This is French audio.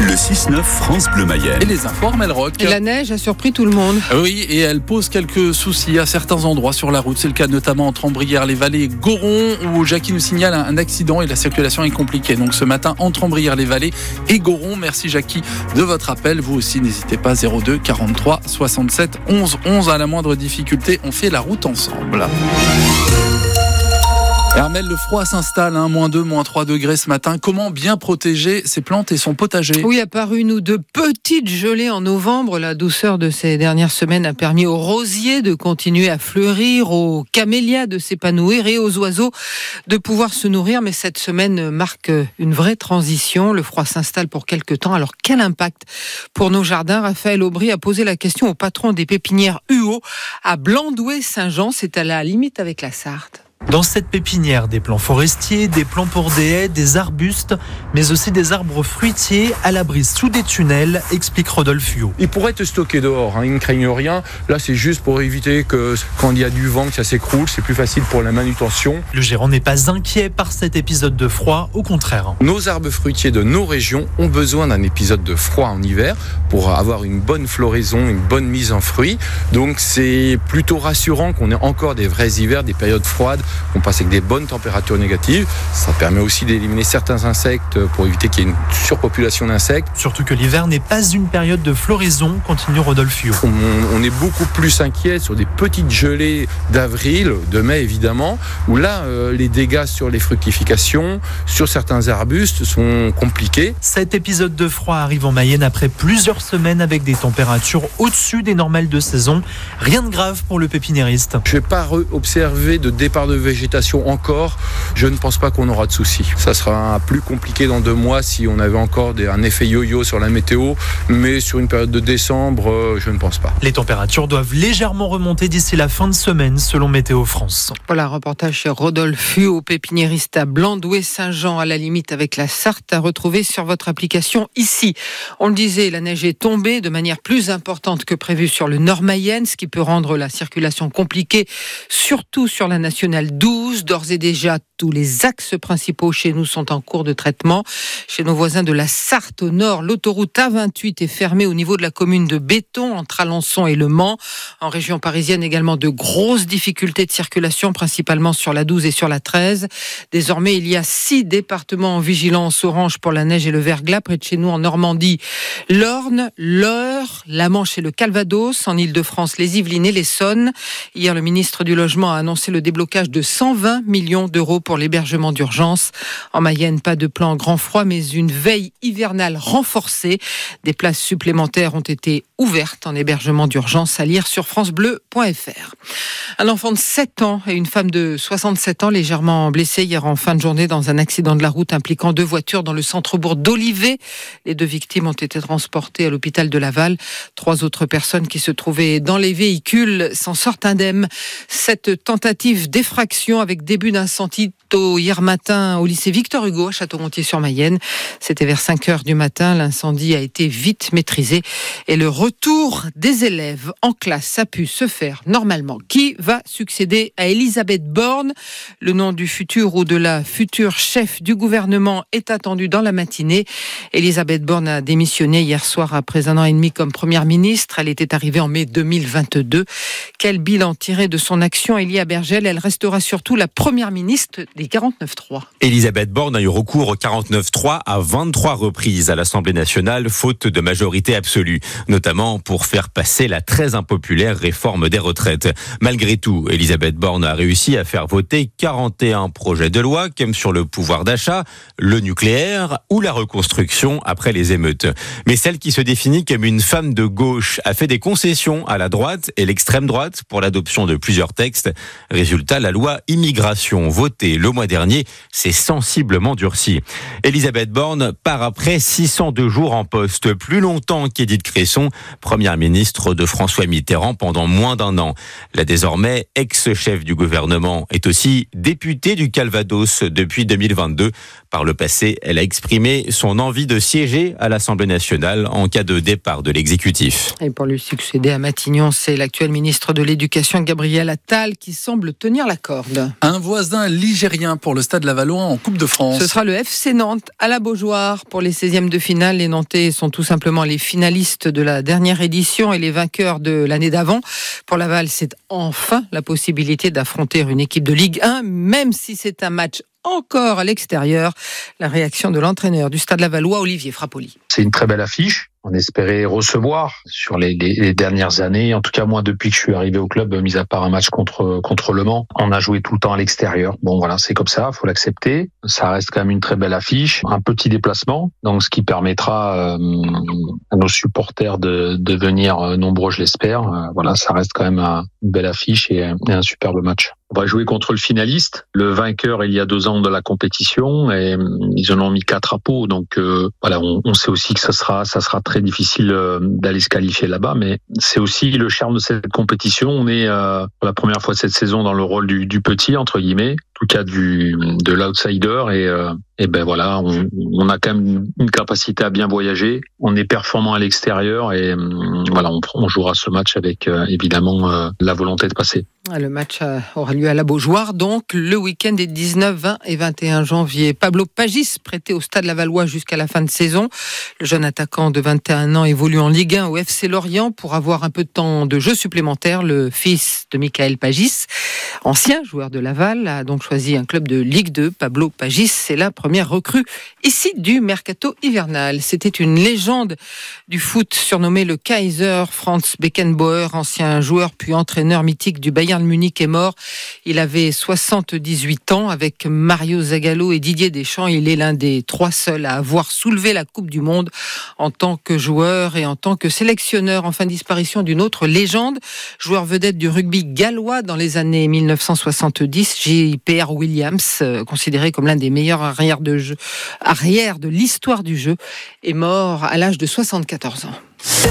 Le 6-9 France Bleu Mayenne. Et les infos Rock. Et la neige a surpris tout le monde. Oui, et elle pose quelques soucis à certains endroits sur la route. C'est le cas notamment entre Ambrières-les-Vallées et Goron, où Jackie nous signale un accident et la circulation est compliquée. Donc ce matin, entre Ambrières-les-Vallées et Goron. Merci Jackie de votre appel. Vous aussi, n'hésitez pas 02 43 67 11 11. À la moindre difficulté, on fait la route ensemble. Armel, le froid s'installe, hein, moins 2, moins 3 degrés ce matin. Comment bien protéger ses plantes et son potager? Oui, à part une ou deux petites gelées en novembre, la douceur de ces dernières semaines a permis aux rosiers de continuer à fleurir, aux camélias de s'épanouir et aux oiseaux de pouvoir se nourrir. Mais cette semaine marque une vraie transition. Le froid s'installe pour quelques temps. Alors quel impact pour nos jardins? Raphaël Aubry a posé la question au patron des pépinières UO à Blandouet-Saint-Jean. C'est à la limite avec la Sarthe. Dans cette pépinière, des plants forestiers, des plants pour des haies, des arbustes, mais aussi des arbres fruitiers à l'abri sous des tunnels, explique Rodolphe Huot. Ils pourraient être stockés dehors, hein, ils ne craignent rien. Là, c'est juste pour éviter que quand il y a du vent, que ça s'écroule, c'est plus facile pour la manutention. Le gérant n'est pas inquiet par cet épisode de froid, au contraire. Nos arbres fruitiers de nos régions ont besoin d'un épisode de froid en hiver pour avoir une bonne floraison, une bonne mise en fruits. Donc c'est plutôt rassurant qu'on ait encore des vrais hivers, des périodes froides on passe avec des bonnes températures négatives. Ça permet aussi d'éliminer certains insectes pour éviter qu'il y ait une surpopulation d'insectes. Surtout que l'hiver n'est pas une période de floraison, continue Rodolphio. On, est beaucoup plus inquiet sur des petites gelées d'avril, de mai évidemment, où là, euh, les dégâts sur les fructifications, sur certains arbustes sont compliqués. Cet épisode de froid arrive en Mayenne après plusieurs semaines avec des températures au-dessus des normales de saison. Rien de grave pour le pépiniériste. Je n'ai pas observé de départ de végétation encore, je ne pense pas qu'on aura de soucis. Ça sera plus compliqué dans deux mois si on avait encore un effet yo-yo sur la météo, mais sur une période de décembre, euh, je ne pense pas. Les températures doivent légèrement remonter d'ici la fin de semaine, selon Météo France. Voilà, reportage chez Rodolphe au pépiniériste à Blandouet-Saint-Jean, à la limite avec la Sarthe, à retrouver sur votre application ici. On le disait, la neige est tombée de manière plus importante que prévu sur le nord Mayenne, ce qui peut rendre la circulation compliquée, surtout sur la nationale 12. D'ores et déjà, tous les axes principaux chez nous sont en cours de traitement. Chez nos voisins de la Sarthe au nord, l'autoroute A28 est fermée au niveau de la commune de Béton entre Alençon et Le Mans. En région parisienne également de grosses difficultés de circulation, principalement sur la 12 et sur la 13. Désormais, il y a six départements en vigilance orange pour la neige et le verglas près de chez nous en Normandie. L'Orne, l'Eure, la Manche et le Calvados. En Ile-de-France, les Yvelines et l'Essonne. Hier, le ministre du Logement a annoncé le déblocage de 120 millions d'euros pour l'hébergement d'urgence. En Mayenne, pas de plan grand froid, mais une veille hivernale renforcée. Des places supplémentaires ont été ouvertes en hébergement d'urgence à lire sur francebleu.fr. Un enfant de 7 ans et une femme de 67 ans légèrement blessés hier en fin de journée dans un accident de la route impliquant deux voitures dans le centre-bourg d'Olivet. Les deux victimes ont été transportées à l'hôpital de Laval. Trois autres personnes qui se trouvaient dans les véhicules s'en sortent indemnes. Cette tentative d'effraction avec début d'incendie hier matin au lycée Victor Hugo à Château-Gontier-sur-Mayenne. C'était vers 5 heures du matin. L'incendie a été vite maîtrisé et le retour des élèves en classe a pu se faire normalement. Qui va succéder à Elisabeth Borne? Le nom du futur ou de la future chef du gouvernement est attendu dans la matinée. Elisabeth Borne a démissionné hier soir après un an et demi comme première ministre. Elle était arrivée en mai 2022. Quel bilan tiré de son action Elia Bergel? Elle restera surtout la première ministre des 49-3. Elisabeth Borne a eu recours au 49-3 à 23 reprises à l'Assemblée nationale, faute de majorité absolue, notamment pour faire passer la très impopulaire réforme des retraites. Malgré tout, Elisabeth Borne a réussi à faire voter 41 projets de loi, comme sur le pouvoir d'achat, le nucléaire ou la reconstruction après les émeutes. Mais celle qui se définit comme une femme de gauche a fait des concessions à la droite et l'extrême droite pour l'adoption de plusieurs textes. Résultat, la loi immigration votée le mois dernier s'est sensiblement durcie. Elisabeth Borne part après 602 jours en poste, plus longtemps qu'Édith Cresson, première ministre de François Mitterrand pendant moins d'un an. La désormais ex-chef du gouvernement est aussi députée du Calvados depuis 2022. Par le passé, elle a exprimé son envie de siéger à l'Assemblée nationale en cas de départ de l'exécutif. Et pour lui succéder à Matignon, c'est l'actuel ministre de l'Éducation Gabriel Attal qui semble tenir la corde. Un voisin ligérien rien pour le Stade Lavallois en Coupe de France. Ce sera le FC Nantes à la Beaujoire pour les 16e de finale. Les Nantais sont tout simplement les finalistes de la dernière édition et les vainqueurs de l'année d'avant. Pour Laval, c'est enfin la possibilité d'affronter une équipe de Ligue 1, même si c'est un match encore à l'extérieur. La réaction de l'entraîneur du Stade Lavallois, Olivier Frappoli. C'est une très belle affiche. On espérait recevoir sur les, les, dernières années, en tout cas moi depuis que je suis arrivé au club, mis à part un match contre contre Le Mans, on a joué tout le temps à l'extérieur. Bon voilà, c'est comme ça, faut l'accepter. Ça reste quand même une très belle affiche, un petit déplacement, donc ce qui permettra euh, à nos supporters de, de venir euh, nombreux, je l'espère. Euh, voilà, ça reste quand même une belle affiche et un superbe match. On va jouer contre le finaliste, le vainqueur il y a deux ans de la compétition, et ils en ont mis quatre à peau. Donc euh, voilà, on, on, sait aussi que ça sera, ça sera très difficile euh, d'aller se qualifier là-bas, mais c'est aussi le charme de cette compétition. On est euh, pour la première fois cette saison dans le rôle du, du petit entre guillemets, en tout cas du de l'outsider, et, euh, et ben voilà, on, a quand même une capacité à bien voyager. On est performant à l'extérieur, et voilà, on, jouera ce match avec évidemment la volonté de passer. Le match aura lieu à la Beaujoire, donc le week-end des 19, 20 et 21 janvier. Pablo Pagis, prêté au Stade Lavallois jusqu'à la fin de saison. Le jeune attaquant de 21 ans évolue en Ligue 1 au FC Lorient pour avoir un peu de temps de jeu supplémentaire. Le fils de Michael Pagis, ancien joueur de Laval, a donc choisi un club de Ligue 2. Pablo Pagis, c'est la première recrue ici du mercato hivernal. C'était une légende du foot surnommé le Kaiser. Franz Beckenbauer, ancien joueur puis entraîneur mythique du Bayern Munich est mort. Il avait 78 ans. Avec Mario Zagallo et Didier Deschamps, il est l'un des trois seuls à avoir soulevé la Coupe du Monde en tant que joueur et en tant que sélectionneur. Enfin, disparition d'une autre légende, joueur vedette du rugby gallois dans les années 1970, J.P.R. Williams, considéré comme l'un des meilleurs arrières de, jeu, arrière de l'histoire du jeu, est mort à l'âge de 74 ans.